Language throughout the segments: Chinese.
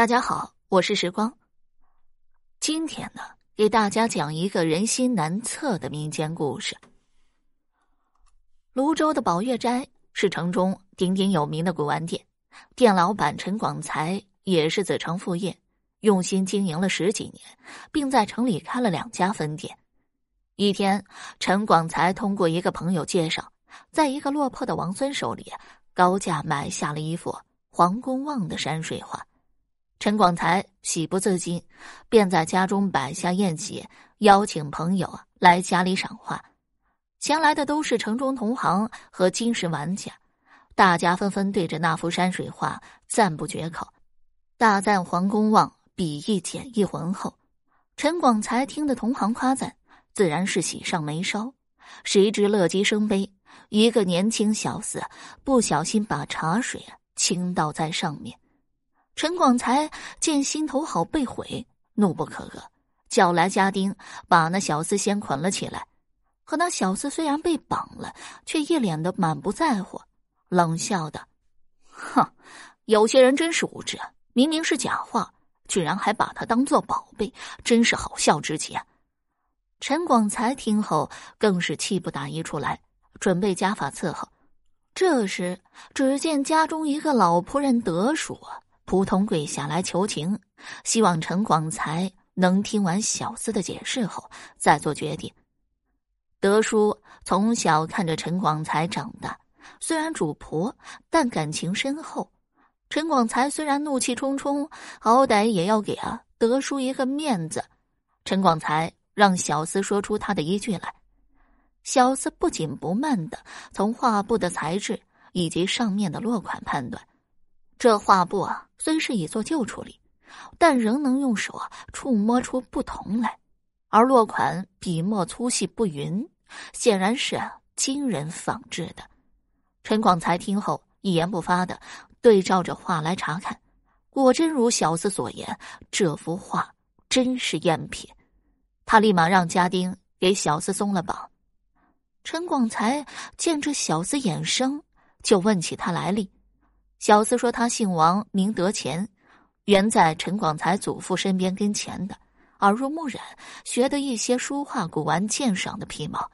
大家好，我是时光。今天呢，给大家讲一个人心难测的民间故事。泸州的宝月斋是城中鼎鼎有名的古玩店，店老板陈广才也是子承父业，用心经营了十几年，并在城里开了两家分店。一天，陈广才通过一个朋友介绍，在一个落魄的王孙手里高价买下了一幅黄公望的山水画。陈广才喜不自禁，便在家中摆下宴席，邀请朋友来家里赏画。前来的都是城中同行和金石玩家，大家纷纷对着那幅山水画赞不绝口，大赞黄公望笔意简意浑厚。陈广才听得同行夸赞，自然是喜上眉梢。谁知乐极生悲，一个年轻小厮不小心把茶水倾倒在上面。陈广才见心头好被毁，怒不可遏，叫来家丁把那小厮先捆了起来。可那小厮虽然被绑了，却一脸的满不在乎，冷笑道：“哼，有些人真是无知，明明是假话，居然还把它当做宝贝，真是好笑之极。”陈广才听后更是气不打一处来，准备家法伺候。这时，只见家中一个老仆人德叔啊。扑通跪下来求情，希望陈广才能听完小厮的解释后再做决定。德叔从小看着陈广才长大，虽然主仆，但感情深厚。陈广才虽然怒气冲冲，好歹也要给啊德叔一个面子。陈广才让小厮说出他的依据来，小厮不紧不慢的从画布的材质以及上面的落款判断。这画布啊，虽是已做旧处理，但仍能用手啊触摸出不同来。而落款笔墨粗细不匀，显然是金人仿制的。陈广才听后一言不发的对照着画来查看，果真如小厮所言，这幅画真是赝品。他立马让家丁给小厮松了绑。陈广才见这小厮眼生，就问起他来历。小厮说：“他姓王，名德乾，原在陈广才祖父身边跟前的，耳濡目染，学得一些书画、古玩鉴赏的皮毛。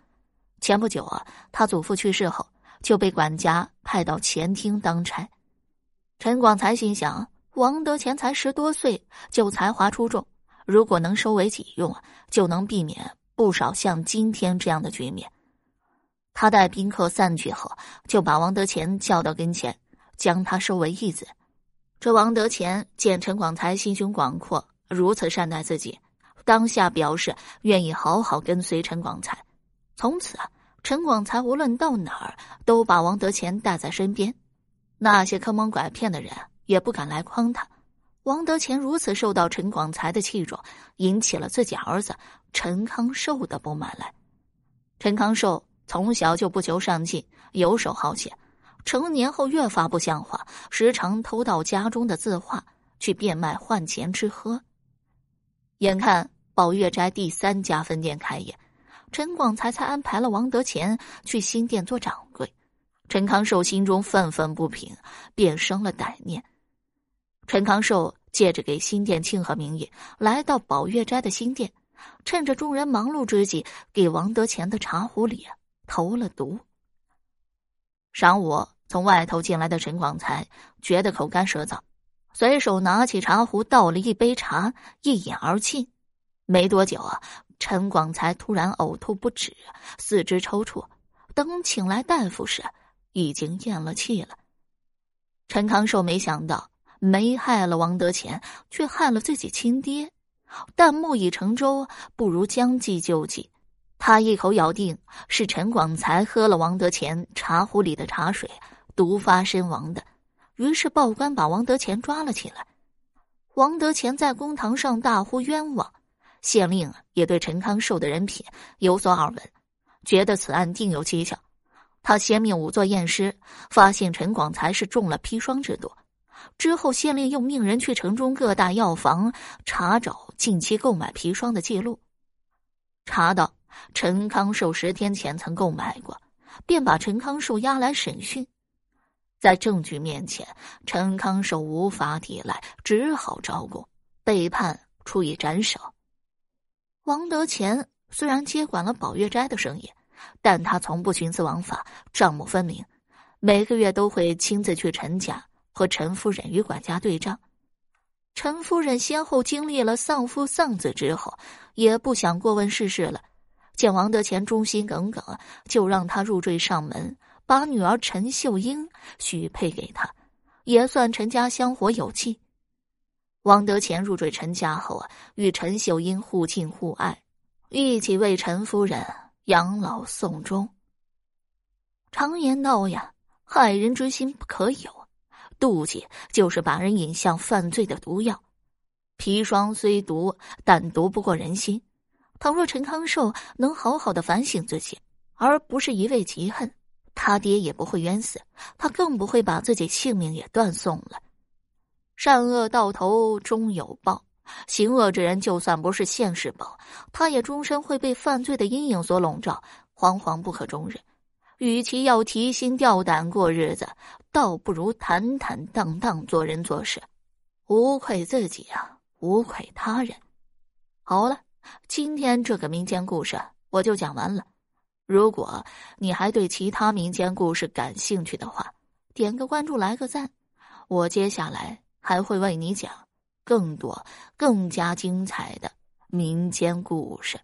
前不久啊，他祖父去世后，就被管家派到前厅当差。陈广才心想：王德乾才十多岁，就才华出众，如果能收为己用，就能避免不少像今天这样的局面。他待宾客散去后，就把王德乾叫到跟前。”将他收为义子，这王德乾见陈广才心胸广阔，如此善待自己，当下表示愿意好好跟随陈广才。从此，陈广才无论到哪儿都把王德乾带在身边，那些坑蒙拐骗的人也不敢来诓他。王德乾如此受到陈广才的器重，引起了自己儿子陈康寿的不满来。陈康寿从小就不求上进，游手好闲。成年后越发不像话，时常偷盗家中的字画去变卖换钱吃喝。眼看宝月斋第三家分店开业，陈广才才安排了王德乾去新店做掌柜。陈康寿心中愤愤不平，便生了歹念。陈康寿借着给新店庆贺名义，来到宝月斋的新店，趁着众人忙碌之际，给王德乾的茶壶里投了毒。晌午。从外头进来的陈广才觉得口干舌燥，随手拿起茶壶倒了一杯茶，一饮而尽。没多久啊，陈广才突然呕吐不止，四肢抽搐。等请来大夫时，已经咽了气了。陈康寿没想到，没害了王德乾，却害了自己亲爹。但木已成舟，不如将计就计。他一口咬定是陈广才喝了王德乾茶壶里的茶水。毒发身亡的，于是报官把王德乾抓了起来。王德乾在公堂上大呼冤枉，县令也对陈康寿的人品有所耳闻，觉得此案定有蹊跷。他先命仵作验尸，发现陈广才是中了砒霜之毒。之后，县令又命人去城中各大药房查找近期购买砒霜的记录，查到陈康寿十天前曾购买过，便把陈康寿押来审讯。在证据面前，陈康寿无法抵赖，只好招供，被判处以斩首。王德乾虽然接管了宝月斋的生意，但他从不徇私枉法，账目分明，每个月都会亲自去陈家和陈夫人与管家对账。陈夫人先后经历了丧夫丧子之后，也不想过问世事了。见王德乾忠心耿耿，就让他入赘上门，把女儿陈秀英许配给他，也算陈家香火有气。王德乾入赘陈家后啊，与陈秀英互敬互爱，一起为陈夫人养老送终。常言道呀，害人之心不可有。妒忌就是把人引向犯罪的毒药，砒霜虽毒，但毒不过人心。倘若陈康寿能好好的反省自己，而不是一味嫉恨，他爹也不会冤死，他更不会把自己性命也断送了。善恶到头终有报，行恶之人就算不是现世报，他也终身会被犯罪的阴影所笼罩，惶惶不可终日。与其要提心吊胆过日子，倒不如坦坦荡荡做人做事，无愧自己啊，无愧他人。好了，今天这个民间故事我就讲完了。如果你还对其他民间故事感兴趣的话，点个关注，来个赞，我接下来还会为你讲更多、更加精彩的民间故事。